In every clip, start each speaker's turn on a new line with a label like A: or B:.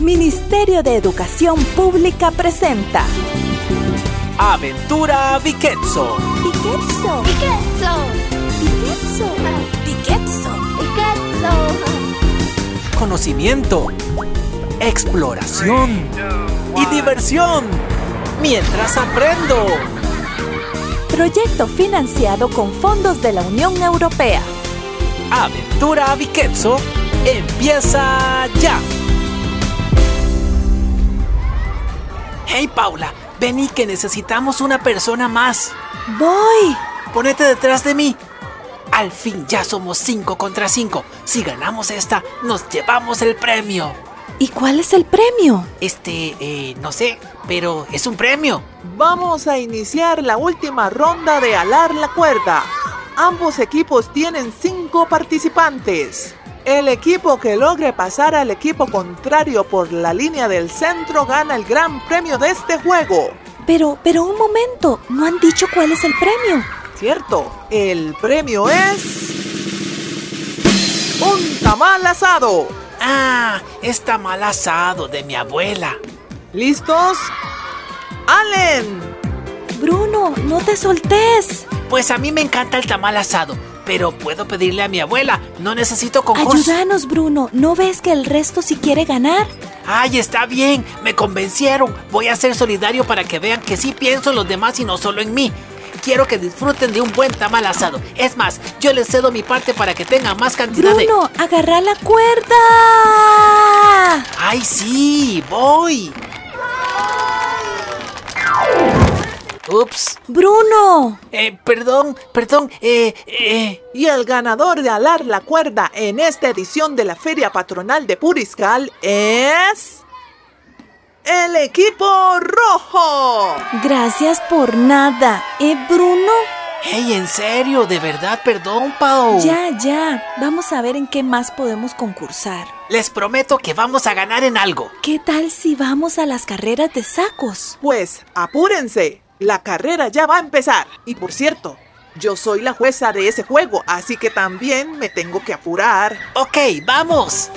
A: Ministerio de Educación Pública presenta
B: Aventura Viquetso.
A: Piquetso.
C: Piquetso.
A: Piquetso. Piquetso.
C: Piquetso.
B: Conocimiento, exploración y diversión. Mientras aprendo.
A: Proyecto financiado con fondos de la Unión Europea.
B: Aventura Viquetso empieza ya. Hey Paula, vení que necesitamos una persona más.
A: Voy.
B: Ponete detrás de mí. Al fin ya somos 5 contra 5. Si ganamos esta, nos llevamos el premio.
A: ¿Y cuál es el premio?
B: Este, eh, no sé, pero es un premio.
D: Vamos a iniciar la última ronda de alar la cuerda. Ambos equipos tienen cinco participantes. El equipo que logre pasar al equipo contrario por la línea del centro gana el gran premio de este juego.
A: Pero, pero un momento, no han dicho cuál es el premio.
D: ¿Cierto? El premio es... Un tamal asado.
B: Ah, está mal asado de mi abuela.
D: ¿Listos? ¡Allen!
A: Bruno, no te soltés.
B: Pues a mí me encanta el tamal asado, pero puedo pedirle a mi abuela. No necesito concurso.
A: Ayúdanos, Bruno. ¿No ves que el resto sí quiere ganar?
B: Ay, está bien, me convencieron. Voy a ser solidario para que vean que sí pienso en los demás y no solo en mí. Quiero que disfruten de un buen tamal asado. Es más, yo les cedo mi parte para que tengan más cantidad de...
A: Bruno, agarra la cuerda.
B: ¡Ay, sí! ¡Voy! Ups.
A: Bruno.
B: Eh, perdón, perdón, eh, eh.
D: Y el ganador de alar la cuerda en esta edición de la Feria Patronal de Puriscal es... El equipo rojo.
A: Gracias por nada. ¿Eh, Bruno?
B: Hey, en serio, de verdad, perdón, Pau.
A: Ya, ya. Vamos a ver en qué más podemos concursar.
B: Les prometo que vamos a ganar en algo.
A: ¿Qué tal si vamos a las carreras de sacos?
D: Pues apúrense, la carrera ya va a empezar. Y por cierto, yo soy la jueza de ese juego, así que también me tengo que apurar.
B: Ok, vamos.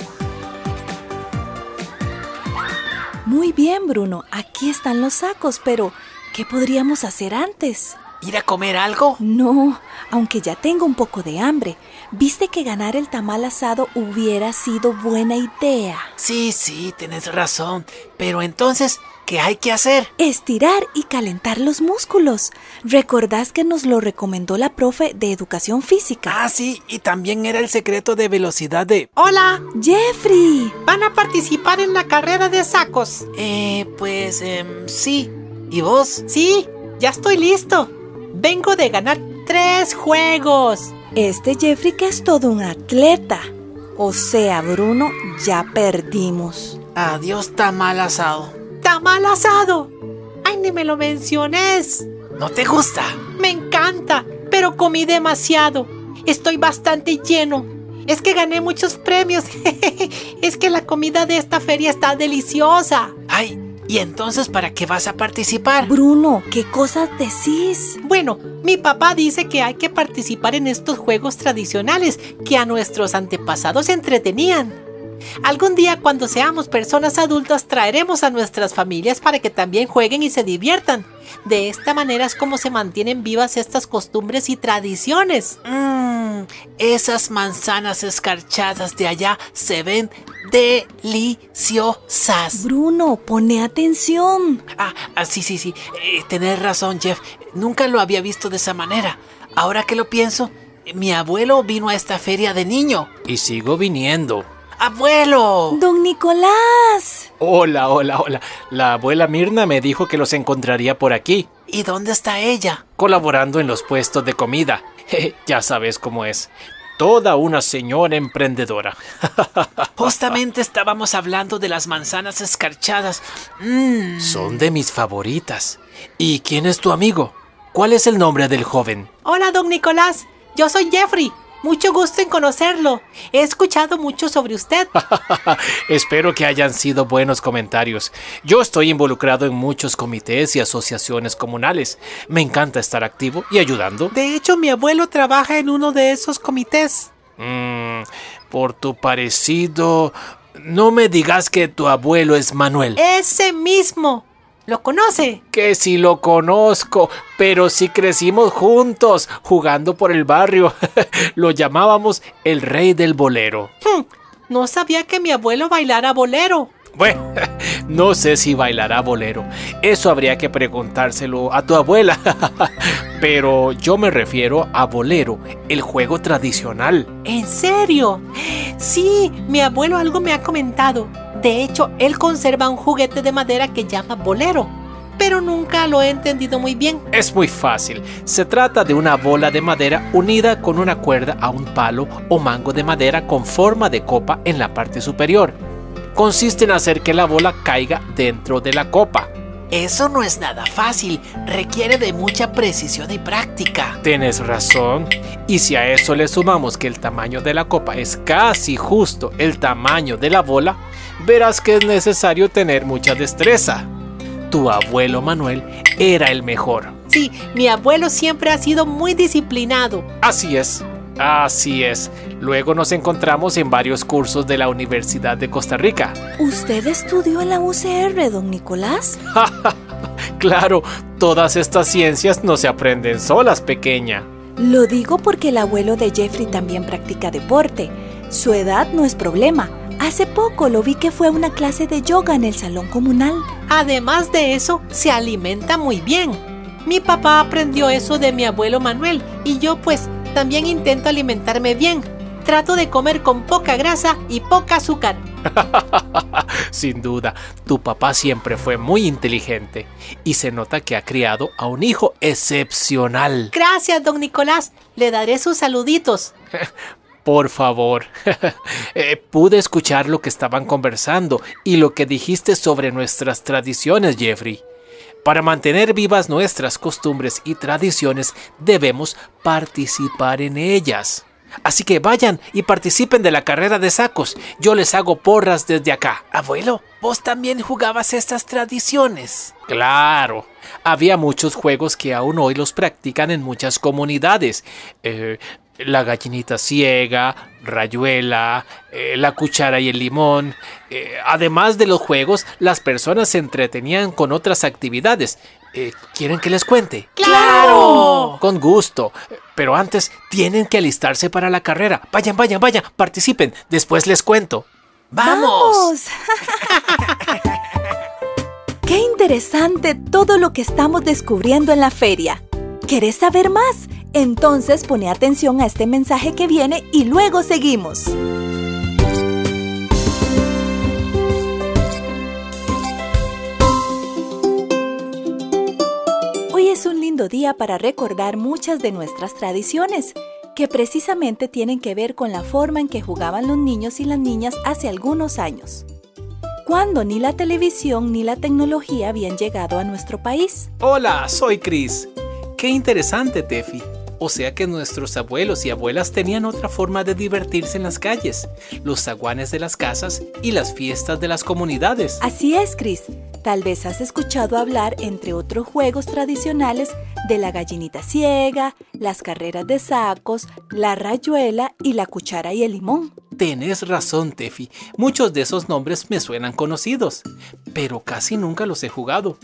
A: Muy bien, Bruno. Aquí están los sacos, pero ¿qué podríamos hacer antes?
B: ¿Ir a comer algo?
A: No, aunque ya tengo un poco de hambre. ¿Viste que ganar el tamal asado hubiera sido buena idea?
B: Sí, sí, tienes razón. Pero entonces, ¿qué hay que hacer?
A: Estirar y calentar los músculos. ¿Recordás que nos lo recomendó la profe de educación física?
B: Ah, sí, y también era el secreto de velocidad de... Hola,
A: Jeffrey.
B: ¿van a participar en la carrera de sacos? Eh, pues, em, sí. ¿Y vos? Sí, ya estoy listo. Vengo de ganar tres juegos.
A: Este Jeffrey que es todo un atleta. O sea, Bruno, ya perdimos.
B: Adiós, tamal asado.
E: ¡Tamal asado! ¡Ay, ni me lo menciones!
B: ¿No te gusta?
E: Me encanta, pero comí demasiado. Estoy bastante lleno. Es que gané muchos premios. es que la comida de esta feria está deliciosa.
B: ¿Y entonces para qué vas a participar?
A: Bruno, ¿qué cosas decís?
E: Bueno, mi papá dice que hay que participar en estos juegos tradicionales que a nuestros antepasados entretenían. Algún día cuando seamos personas adultas traeremos a nuestras familias para que también jueguen y se diviertan. De esta manera es como se mantienen vivas estas costumbres y tradiciones.
B: Mmm, esas manzanas escarchadas de allá se ven deliciosas.
A: Bruno, pone atención.
B: Ah, ah, sí, sí, sí. Eh, tenés razón, Jeff. Nunca lo había visto de esa manera. Ahora que lo pienso, mi abuelo vino a esta feria de niño. Y sigo viniendo. ¡Abuelo!
A: Don Nicolás.
F: Hola, hola, hola. La abuela Mirna me dijo que los encontraría por aquí,
B: ¿Y dónde está ella?
F: colaborando en los puestos de comida. Ya sabes cómo es. Toda una señora emprendedora.
B: Justamente estábamos hablando de las manzanas escarchadas. Mmm.
F: Son de mis favoritas. ¿Y quién es tu amigo? ¿Cuál es el nombre del joven?
E: Hola, don Nicolás. Yo soy Jeffrey. Mucho gusto en conocerlo. He escuchado mucho sobre usted.
F: Espero que hayan sido buenos comentarios. Yo estoy involucrado en muchos comités y asociaciones comunales. Me encanta estar activo y ayudando.
E: De hecho, mi abuelo trabaja en uno de esos comités.
F: Mm, por tu parecido, No me digas que tu abuelo es Manuel.
E: Ese mismo. ¿Lo conoce?
F: Que sí lo conozco, pero sí crecimos juntos, jugando por el barrio. lo llamábamos el rey del bolero.
E: Hmm, no sabía que mi abuelo bailara bolero.
F: Bueno, no sé si bailará bolero. Eso habría que preguntárselo a tu abuela. Pero yo me refiero a bolero, el juego tradicional.
E: ¿En serio? Sí, mi abuelo algo me ha comentado. De hecho, él conserva un juguete de madera que llama bolero. Pero nunca lo he entendido muy bien.
F: Es muy fácil. Se trata de una bola de madera unida con una cuerda a un palo o mango de madera con forma de copa en la parte superior consiste en hacer que la bola caiga dentro de la copa.
B: Eso no es nada fácil, requiere de mucha precisión y práctica.
F: Tienes razón. Y si a eso le sumamos que el tamaño de la copa es casi justo el tamaño de la bola, verás que es necesario tener mucha destreza. Tu abuelo Manuel era el mejor.
E: Sí, mi abuelo siempre ha sido muy disciplinado.
F: Así es. Así es. Luego nos encontramos en varios cursos de la Universidad de Costa Rica.
A: ¿Usted estudió en la UCR, don Nicolás?
F: claro, todas estas ciencias no se aprenden solas, pequeña.
A: Lo digo porque el abuelo de Jeffrey también practica deporte. Su edad no es problema. Hace poco lo vi que fue a una clase de yoga en el salón comunal.
E: Además de eso, se alimenta muy bien. Mi papá aprendió eso de mi abuelo Manuel y yo pues también intento alimentarme bien. Trato de comer con poca grasa y poca azúcar.
F: Sin duda, tu papá siempre fue muy inteligente y se nota que ha criado a un hijo excepcional.
E: Gracias, don Nicolás. Le daré sus saluditos.
F: Por favor. Eh, pude escuchar lo que estaban conversando y lo que dijiste sobre nuestras tradiciones, Jeffrey. Para mantener vivas nuestras costumbres y tradiciones debemos participar en ellas. Así que vayan y participen de la carrera de sacos. Yo les hago porras desde acá.
B: Abuelo, vos también jugabas estas tradiciones.
F: Claro. Había muchos juegos que aún hoy los practican en muchas comunidades. Eh, la gallinita ciega, rayuela, eh, la cuchara y el limón. Eh, además de los juegos, las personas se entretenían con otras actividades. Eh, ¿Quieren que les cuente?
E: ¡Claro!
F: Con gusto. Pero antes tienen que alistarse para la carrera. Vayan, vayan, vayan, participen. Después les cuento.
B: ¡Vamos!
A: ¡Qué interesante todo lo que estamos descubriendo en la feria! ¿Querés saber más? Entonces pone atención a este mensaje que viene y luego seguimos. Hoy es un lindo día para recordar muchas de nuestras tradiciones, que precisamente tienen que ver con la forma en que jugaban los niños y las niñas hace algunos años cuando ni la televisión ni la tecnología habían llegado a nuestro país.
F: Hola, soy Chris. Qué interesante, Tefi. O sea que nuestros abuelos y abuelas tenían otra forma de divertirse en las calles, los zaguanes de las casas y las fiestas de las comunidades.
A: Así es, Chris. Tal vez has escuchado hablar, entre otros juegos tradicionales, de la gallinita ciega, las carreras de sacos, la rayuela y la cuchara y el limón.
F: Tienes razón, Tefi. Muchos de esos nombres me suenan conocidos, pero casi nunca los he jugado.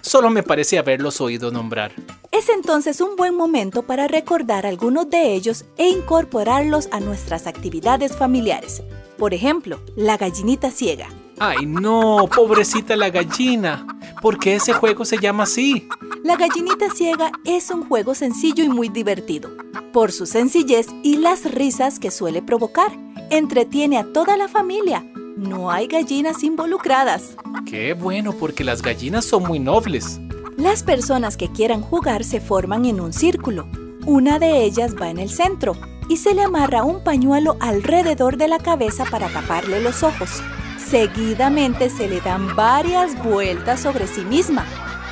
F: Solo me parece haberlos oído nombrar.
A: Es entonces un buen momento para recordar algunos de ellos e incorporarlos a nuestras actividades familiares. Por ejemplo, la gallinita ciega.
F: ¡Ay no! ¡Pobrecita la gallina! ¿Por qué ese juego se llama así?
A: La gallinita ciega es un juego sencillo y muy divertido. Por su sencillez y las risas que suele provocar, entretiene a toda la familia no hay gallinas involucradas.
F: Qué bueno, porque las gallinas son muy nobles.
A: Las personas que quieran jugar se forman en un círculo. Una de ellas va en el centro y se le amarra un pañuelo alrededor de la cabeza para taparle los ojos. Seguidamente se le dan varias vueltas sobre sí misma.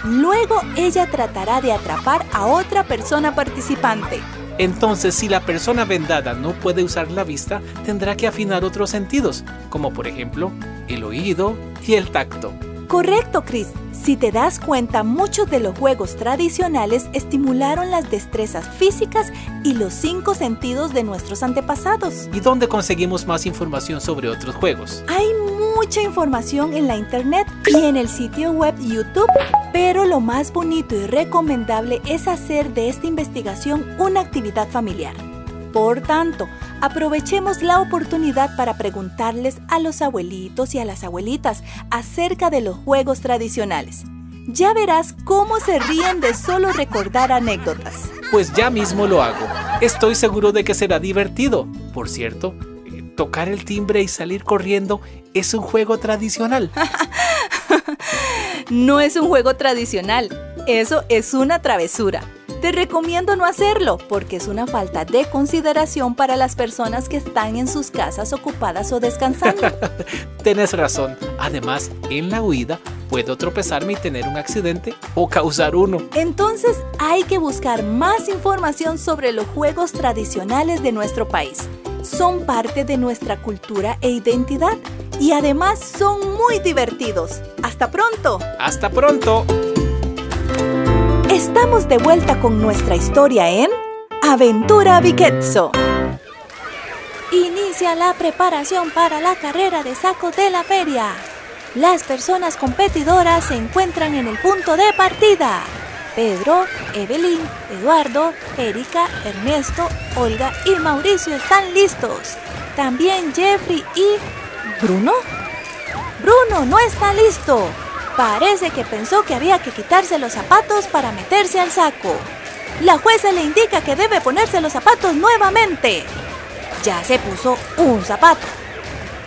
A: Luego ella tratará de atrapar a otra persona participante.
F: Entonces, si la persona vendada no puede usar la vista, tendrá que afinar otros sentidos, como por ejemplo el oído y el tacto.
A: Correcto, Chris. Si te das cuenta, muchos de los juegos tradicionales estimularon las destrezas físicas y los cinco sentidos de nuestros antepasados.
F: ¿Y dónde conseguimos más información sobre otros juegos?
A: Hay mucha información en la internet y en el sitio web YouTube, pero lo más bonito y recomendable es hacer de esta investigación una actividad familiar. Por tanto, aprovechemos la oportunidad para preguntarles a los abuelitos y a las abuelitas acerca de los juegos tradicionales. Ya verás cómo se ríen de solo recordar anécdotas.
F: Pues ya mismo lo hago. Estoy seguro de que será divertido. Por cierto, eh, tocar el timbre y salir corriendo es un juego tradicional.
A: no es un juego tradicional, eso es una travesura. Te recomiendo no hacerlo porque es una falta de consideración para las personas que están en sus casas ocupadas o descansando.
F: Tienes razón. Además, en la huida puedo tropezarme y tener un accidente o causar uno.
A: Entonces hay que buscar más información sobre los juegos tradicionales de nuestro país. Son parte de nuestra cultura e identidad y además son muy divertidos. Hasta pronto.
F: Hasta pronto.
A: Estamos de vuelta con nuestra historia en Aventura Viquetzo. Inicia la preparación para la carrera de saco de la feria. Las personas competidoras se encuentran en el punto de partida. Pedro, Evelyn, Eduardo, Erika, Ernesto, Olga y Mauricio están listos. También Jeffrey y... ¿Bruno? Bruno no está listo. Parece que pensó que había que quitarse los zapatos para meterse al saco. La jueza le indica que debe ponerse los zapatos nuevamente. Ya se puso un zapato.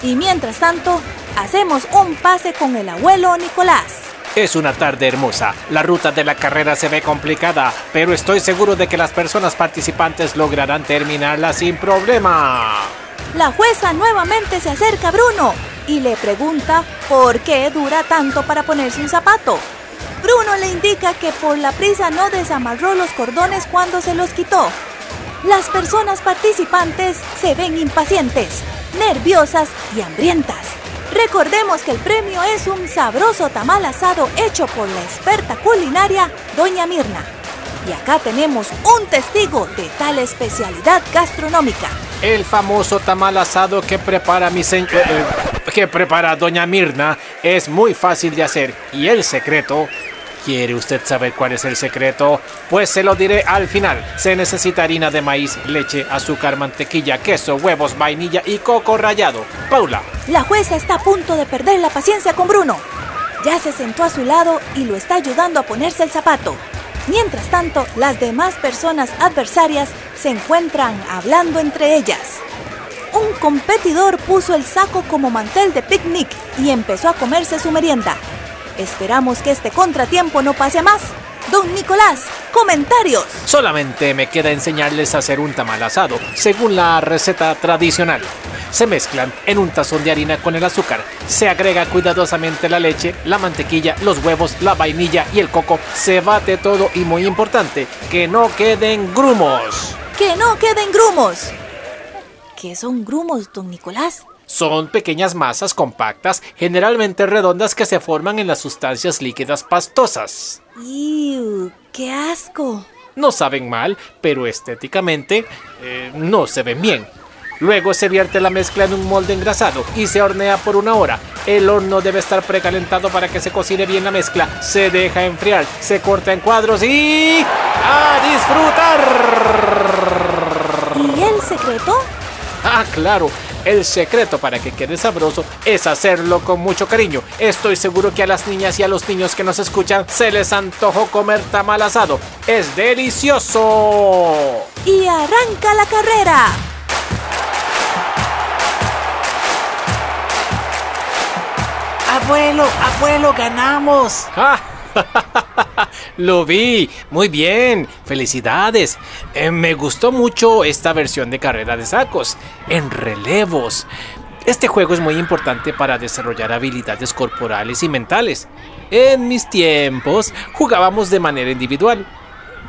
A: Y mientras tanto, hacemos un pase con el abuelo Nicolás.
F: Es una tarde hermosa. La ruta de la carrera se ve complicada, pero estoy seguro de que las personas participantes lograrán terminarla sin problema.
A: La jueza nuevamente se acerca a Bruno y le pregunta por qué dura tanto para ponerse un zapato. Bruno le indica que por la prisa no desamarró los cordones cuando se los quitó. Las personas participantes se ven impacientes, nerviosas y hambrientas. Recordemos que el premio es un sabroso tamal asado hecho por la experta culinaria Doña Mirna. Y acá tenemos un testigo de tal especialidad gastronómica.
F: El famoso tamal asado que prepara mi señor... Eh, eh, que prepara Doña Mirna es muy fácil de hacer. Y el secreto... ¿Quiere usted saber cuál es el secreto? Pues se lo diré al final. Se necesita harina de maíz, leche, azúcar, mantequilla, queso, huevos, vainilla y coco rallado. Paula.
A: La jueza está a punto de perder la paciencia con Bruno. Ya se sentó a su lado y lo está ayudando a ponerse el zapato. Mientras tanto, las demás personas adversarias se encuentran hablando entre ellas. Un competidor puso el saco como mantel de picnic y empezó a comerse su merienda. Esperamos que este contratiempo no pase más. Don Nicolás, comentarios.
F: Solamente me queda enseñarles a hacer un tamal asado, según la receta tradicional. Se mezclan en un tazón de harina con el azúcar. Se agrega cuidadosamente la leche, la mantequilla, los huevos, la vainilla y el coco. Se bate todo y muy importante, que no queden grumos.
A: ¡Que no queden grumos! ¿Qué son grumos, don Nicolás?
F: Son pequeñas masas compactas, generalmente redondas, que se forman en las sustancias líquidas pastosas.
A: ¡Ew! ¡Qué asco!
F: No saben mal, pero estéticamente eh, no se ven bien. Luego se vierte la mezcla en un molde engrasado y se hornea por una hora. El horno debe estar precalentado para que se cocine bien la mezcla. Se deja enfriar, se corta en cuadros y... ¡A disfrutar!
A: ¿Y el secreto?
F: Ah, claro. El secreto para que quede sabroso es hacerlo con mucho cariño. Estoy seguro que a las niñas y a los niños que nos escuchan se les antojó comer tamal asado. ¡Es delicioso!
A: Y arranca la carrera.
B: Abuelo, abuelo, ganamos.
F: Lo vi, muy bien, felicidades. Eh, me gustó mucho esta versión de carrera de sacos, en relevos. Este juego es muy importante para desarrollar habilidades corporales y mentales. En mis tiempos jugábamos de manera individual.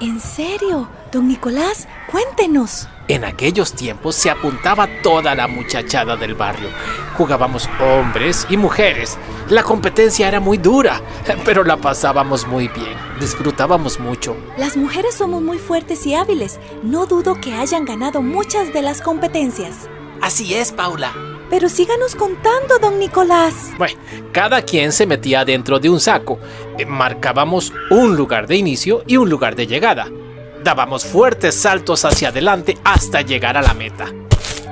A: ¿En serio? Don Nicolás, cuéntenos.
F: En aquellos tiempos se apuntaba toda la muchachada del barrio. Jugábamos hombres y mujeres. La competencia era muy dura, pero la pasábamos muy bien. Disfrutábamos mucho.
A: Las mujeres somos muy fuertes y hábiles. No dudo que hayan ganado muchas de las competencias.
B: Así es, Paula.
A: Pero síganos contando, don Nicolás.
F: Bueno, cada quien se metía dentro de un saco. Eh, Marcábamos un lugar de inicio y un lugar de llegada. Dábamos fuertes saltos hacia adelante hasta llegar a la meta.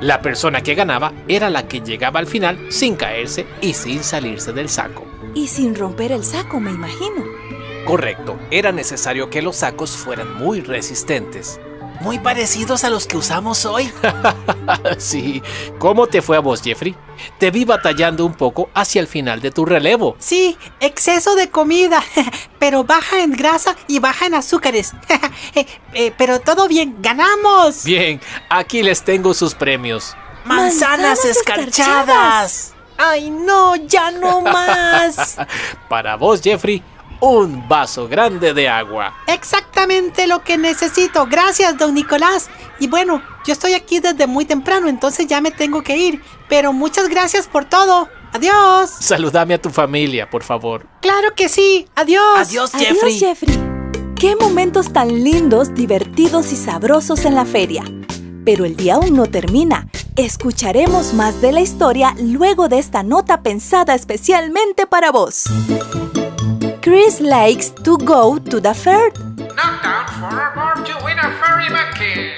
F: La persona que ganaba era la que llegaba al final sin caerse y sin salirse del saco.
A: Y sin romper el saco, me imagino.
F: Correcto, era necesario que los sacos fueran muy resistentes.
B: Muy parecidos a los que usamos hoy.
F: sí, ¿cómo te fue a vos, Jeffrey? Te vi batallando un poco hacia el final de tu relevo.
E: Sí, exceso de comida, pero baja en grasa y baja en azúcares. Eh, eh, pero todo bien, ganamos.
F: Bien, aquí les tengo sus premios.
B: Manzanas,
A: Manzanas
B: escarchadas.
E: Ay, no, ya no más.
F: Para vos, Jeffrey, un vaso grande de agua.
E: Exactamente lo que necesito. Gracias, don Nicolás. Y bueno, yo estoy aquí desde muy temprano, entonces ya me tengo que ir. Pero muchas gracias por todo. Adiós.
F: Saludame a tu familia, por favor.
E: Claro que sí. Adiós.
B: Adiós, Jeffrey.
A: Adiós, Jeffrey. Qué momentos tan lindos, divertidos y sabrosos en la feria. Pero el día aún no termina. Escucharemos más de la historia luego de esta nota pensada especialmente para vos. Chris likes to go to the fair.
C: Not down for a bar to win a furry monkey.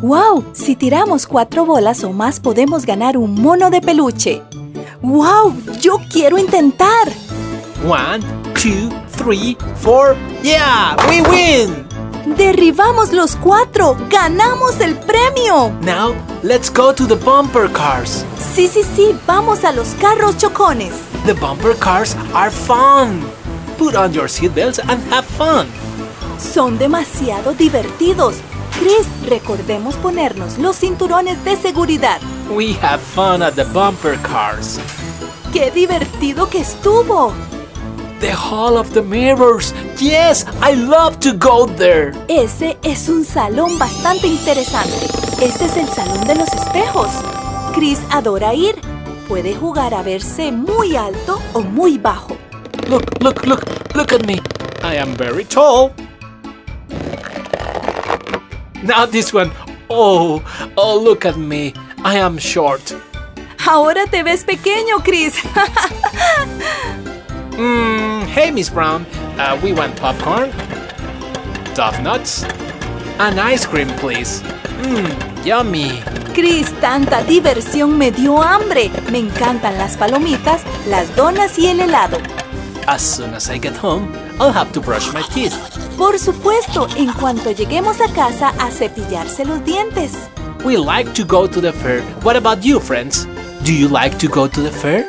A: ¡Wow! Si tiramos cuatro bolas o más podemos ganar un mono de peluche. ¡Wow! Yo quiero intentar.
F: One, two, three, four. Yeah, we win!
A: Derribamos los cuatro. ¡Ganamos el premio!
F: Now, let's go to the bumper cars.
A: Sí, sí, sí. Vamos a los carros chocones.
F: The bumper cars are fun. Put on your seatbelts and have fun.
A: Son demasiado divertidos. Chris, recordemos ponernos los cinturones de seguridad.
F: We have fun at the bumper cars.
A: ¡Qué divertido que estuvo!
F: The Hall of the Mirrors. Yes, I love to go there.
A: Ese es un salón bastante interesante. Este es el salón de los espejos. Chris adora ir. Puede jugar a verse muy alto o muy bajo.
F: Look, look, look, look at me. I am very tall. Now this one. Oh, oh, look at me. I am short.
A: Ahora te ves pequeño, Chris.
F: Mm, hey, Miss Brown. Uh, we want popcorn, tough nuts, and ice cream, please. Mmm, yummy.
A: Chris, tanta diversión me dio hambre. Me encantan las palomitas, las donas y el helado.
F: As soon as I get home, I'll have to brush my teeth.
A: Por supuesto, en cuanto lleguemos a casa a cepillarse los dientes.
F: We like to go to the fair. What about you, friends? Do you like to go to the fair?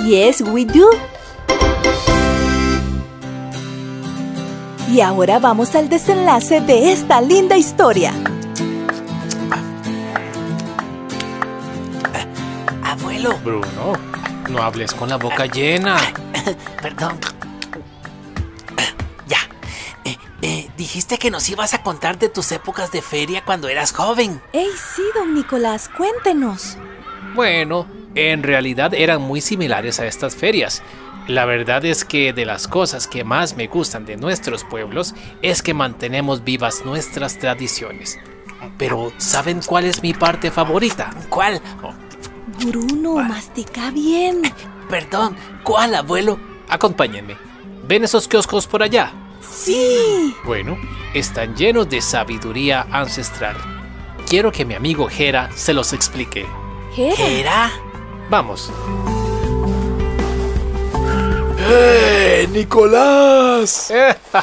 A: Yes, we do. Y ahora vamos al desenlace de esta linda historia.
B: Abuelo,
F: Bruno, no hables con la boca llena.
B: perdón. Ya. Eh, eh, dijiste que nos ibas a contar de tus épocas de feria cuando eras joven.
A: ¡Ey, sí, don Nicolás! Cuéntenos.
F: Bueno, en realidad eran muy similares a estas ferias. La verdad es que de las cosas que más me gustan de nuestros pueblos es que mantenemos vivas nuestras tradiciones. Pero ¿saben cuál es mi parte favorita?
B: ¿Cuál?
A: Bruno, mastica bien.
B: Perdón, ¿cuál, abuelo?
F: Acompáñenme. ¿Ven esos kioscos por allá?
A: Sí.
F: Bueno, están llenos de sabiduría ancestral. Quiero que mi amigo Jera se los explique.
A: Jera.
B: ¿Era?
F: Vamos.
G: ¡Eh, Nicolás!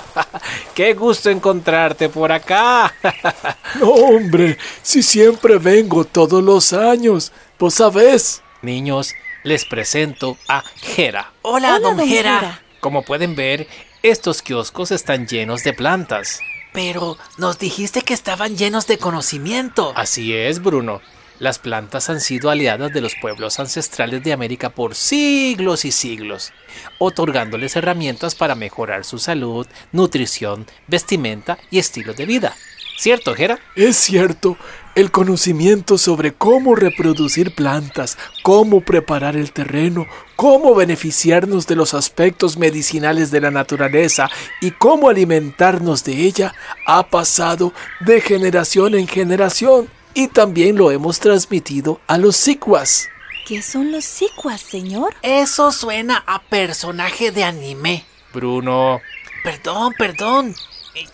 F: ¡Qué gusto encontrarte por acá!
G: No, hombre, si siempre vengo todos los años, vos sabés.
F: Niños, les presento a Jera.
B: Hola,
A: Hola,
B: don
A: don
B: Jera.
A: Jera.
F: Como pueden ver, estos kioscos están llenos de plantas.
B: Pero nos dijiste que estaban llenos de conocimiento.
F: Así es, Bruno. Las plantas han sido aliadas de los pueblos ancestrales de América por siglos y siglos, otorgándoles herramientas para mejorar su salud, nutrición, vestimenta y estilo de vida. ¿Cierto, Jera?
G: Es cierto,
F: El conocimiento sobre cómo reproducir plantas, cómo preparar el terreno, cómo beneficiarnos de los aspectos medicinales de la naturaleza y cómo alimentarnos de ella ha pasado de generación en generación y también lo hemos transmitido a los sicuas.
A: ¿Qué son los sicuas, señor?
B: Eso suena a personaje de anime.
H: Bruno,
B: Perdón, perdón.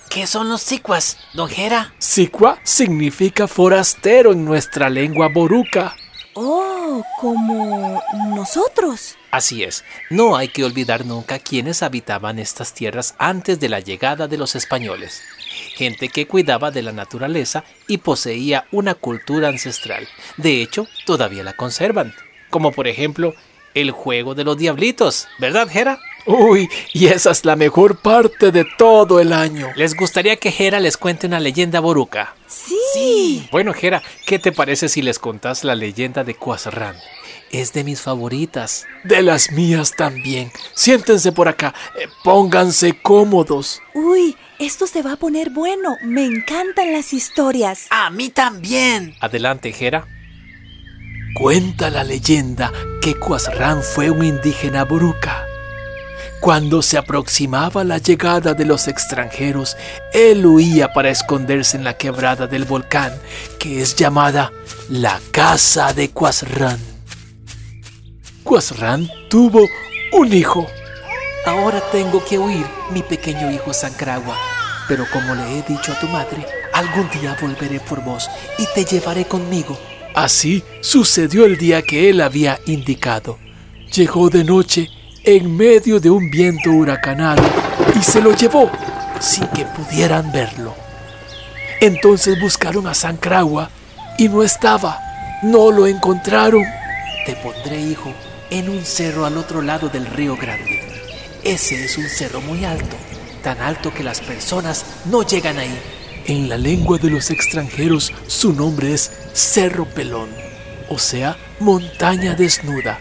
B: ¿Qué son los sicuas, don Jera?
F: Sicua significa forastero en nuestra lengua boruca.
A: Oh, como nosotros.
H: Así es, no hay que olvidar nunca quiénes habitaban estas tierras antes de la llegada de los españoles. Gente que cuidaba de la naturaleza y poseía una cultura ancestral. De hecho, todavía la conservan. Como por ejemplo, el juego de los diablitos, ¿verdad, Jera?
F: Uy, y esa es la mejor parte de todo el año.
H: ¿Les gustaría que Jera les cuente una leyenda boruca?
A: Sí.
H: Bueno, Jera, ¿qué te parece si les contás la leyenda de Quasran? Es de mis favoritas.
F: De las mías también. Siéntense por acá. eh, pónganse cómodos.
A: Uy, esto se va a poner bueno. Me encantan las historias.
B: A mí también.
H: Adelante, Jera.
F: Cuenta la leyenda que Quasran fue un indígena boruca. Cuando se aproximaba la llegada de los extranjeros, él huía para esconderse en la quebrada del volcán, que es llamada la Casa de Quasran. Quasran tuvo un hijo.
H: Ahora tengo que huir, mi pequeño hijo Sancragua. Pero como le he dicho a tu madre, algún día volveré por vos y te llevaré conmigo.
F: Así sucedió el día que él había indicado. Llegó de noche en medio de un viento huracanado y se lo llevó sin que pudieran verlo. Entonces buscaron a Sancragua y no estaba. No lo encontraron.
H: Te pondré, hijo, en un cerro al otro lado del río Grande. Ese es un cerro muy alto, tan alto que las personas no llegan ahí.
F: En la lengua de los extranjeros su nombre es Cerro Pelón, o sea, montaña desnuda.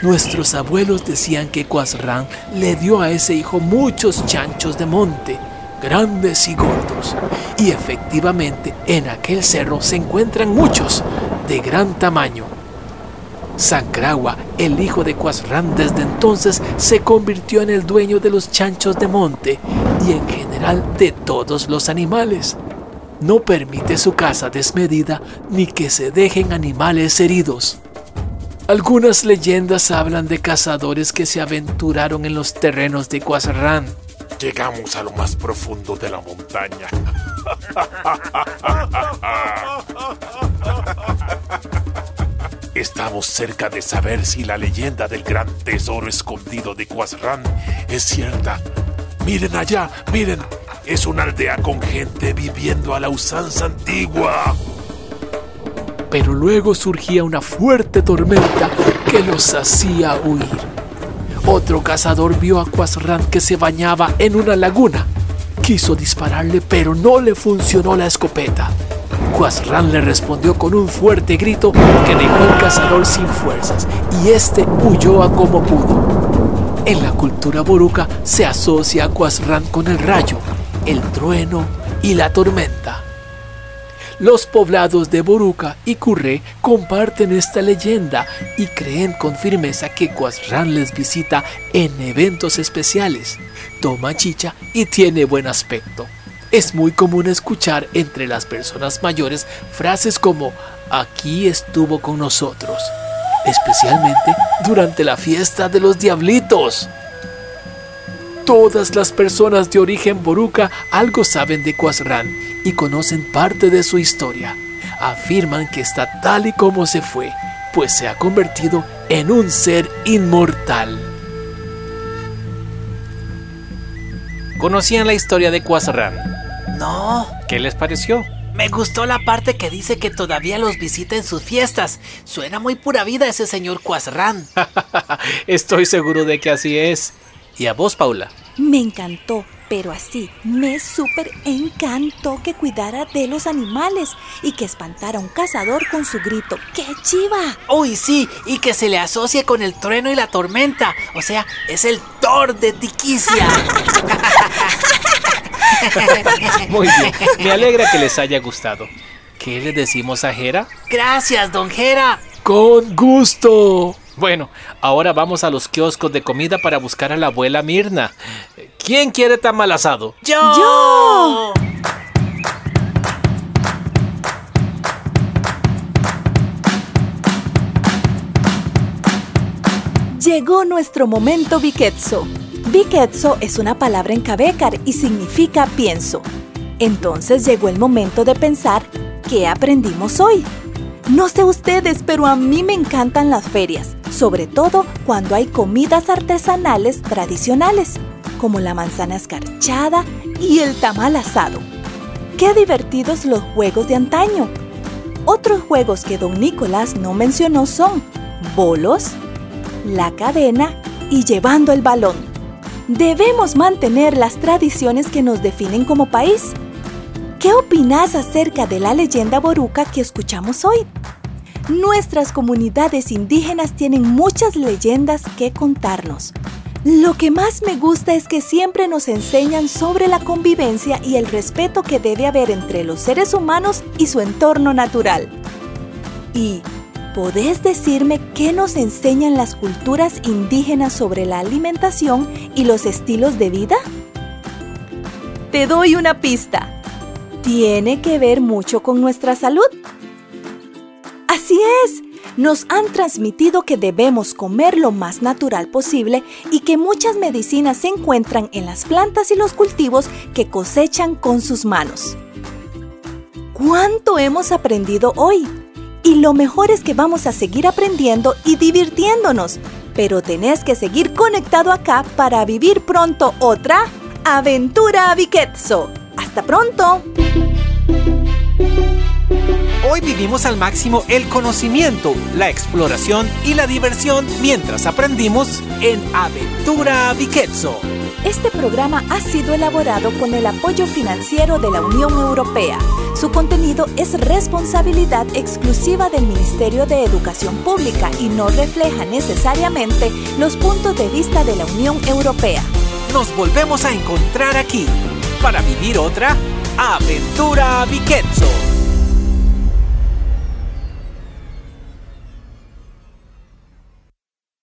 F: Nuestros abuelos decían que Quasran le dio a ese hijo muchos chanchos de monte, grandes y gordos. Y efectivamente en aquel cerro se encuentran muchos, de gran tamaño. Sancragua, el hijo de Quasran, desde entonces se convirtió en el dueño de los chanchos de monte y en general de todos los animales. No permite su caza desmedida ni que se dejen animales heridos. Algunas leyendas hablan de cazadores que se aventuraron en los terrenos de Quasran.
I: Llegamos a lo más profundo de la montaña. Estamos cerca de saber si la leyenda del gran tesoro escondido de Quasran es cierta. Miren allá, miren. Es una aldea con gente viviendo a la usanza antigua.
F: Pero luego surgía una fuerte tormenta que los hacía huir. Otro cazador vio a Quasran que se bañaba en una laguna. Quiso dispararle, pero no le funcionó la escopeta. Quasran le respondió con un fuerte grito que dejó al cazador sin fuerzas y este huyó a como pudo. En la cultura boruca se asocia a Quasran con el rayo, el trueno y la tormenta. Los poblados de Boruca y Curré comparten esta leyenda y creen con firmeza que Quasran les visita en eventos especiales, toma chicha y tiene buen aspecto. Es muy común escuchar entre las personas mayores frases como aquí estuvo con nosotros, especialmente durante la fiesta de los diablitos. Todas las personas de origen boruca algo saben de Quasran y conocen parte de su historia. Afirman que está tal y como se fue, pues se ha convertido en un ser inmortal.
H: ¿Conocían la historia de Quasran?
B: No.
H: ¿Qué les pareció?
B: Me gustó la parte que dice que todavía los visita en sus fiestas. Suena muy pura vida ese señor Quasran.
H: Estoy seguro de que así es. ¿Y a vos, Paula?
A: Me encantó, pero así me súper encantó que cuidara de los animales y que espantara a un cazador con su grito. ¡Qué chiva!
B: Uy, sí, y que se le asocie con el trueno y la tormenta. O sea, es el Thor de Tiquicia.
H: Muy bien, me alegra que les haya gustado.
F: ¿Qué le decimos a Jera?
B: Gracias, don Jera.
G: Con gusto.
F: Bueno, ahora vamos a los kioscos de comida para buscar a la abuela Mirna. ¿Quién quiere tamal asado?
B: Yo.
A: ¡Yo! Llegó nuestro momento Biketso. Biketso es una palabra en Cabécar y significa pienso. Entonces llegó el momento de pensar qué aprendimos hoy. No sé ustedes, pero a mí me encantan las ferias, sobre todo cuando hay comidas artesanales tradicionales, como la manzana escarchada y el tamal asado. Qué divertidos los juegos de antaño. Otros juegos que don Nicolás no mencionó son bolos, la cadena y llevando el balón. Debemos mantener las tradiciones que nos definen como país. ¿Qué opinas acerca de la leyenda boruca que escuchamos hoy? Nuestras comunidades indígenas tienen muchas leyendas que contarnos. Lo que más me gusta es que siempre nos enseñan sobre la convivencia y el respeto que debe haber entre los seres humanos y su entorno natural. Y ¿Podés decirme qué nos enseñan las culturas indígenas sobre la alimentación y los estilos de vida? Te doy una pista. Tiene que ver mucho con nuestra salud. Así es. Nos han transmitido que debemos comer lo más natural posible y que muchas medicinas se encuentran en las plantas y los cultivos que cosechan con sus manos. ¿Cuánto hemos aprendido hoy? Y lo mejor es que vamos a seguir aprendiendo y divirtiéndonos. Pero tenés que seguir conectado acá para vivir pronto otra aventura Biketso. ¡Hasta pronto!
J: Hoy vivimos al máximo el conocimiento, la exploración y la diversión mientras aprendimos en Aventura Biketso.
A: Este programa ha sido elaborado con el apoyo financiero de la Unión Europea. Su contenido es responsabilidad exclusiva del Ministerio de Educación Pública y no refleja necesariamente los puntos de vista de la Unión Europea.
J: Nos volvemos a encontrar aquí para vivir otra Aventura Biketso.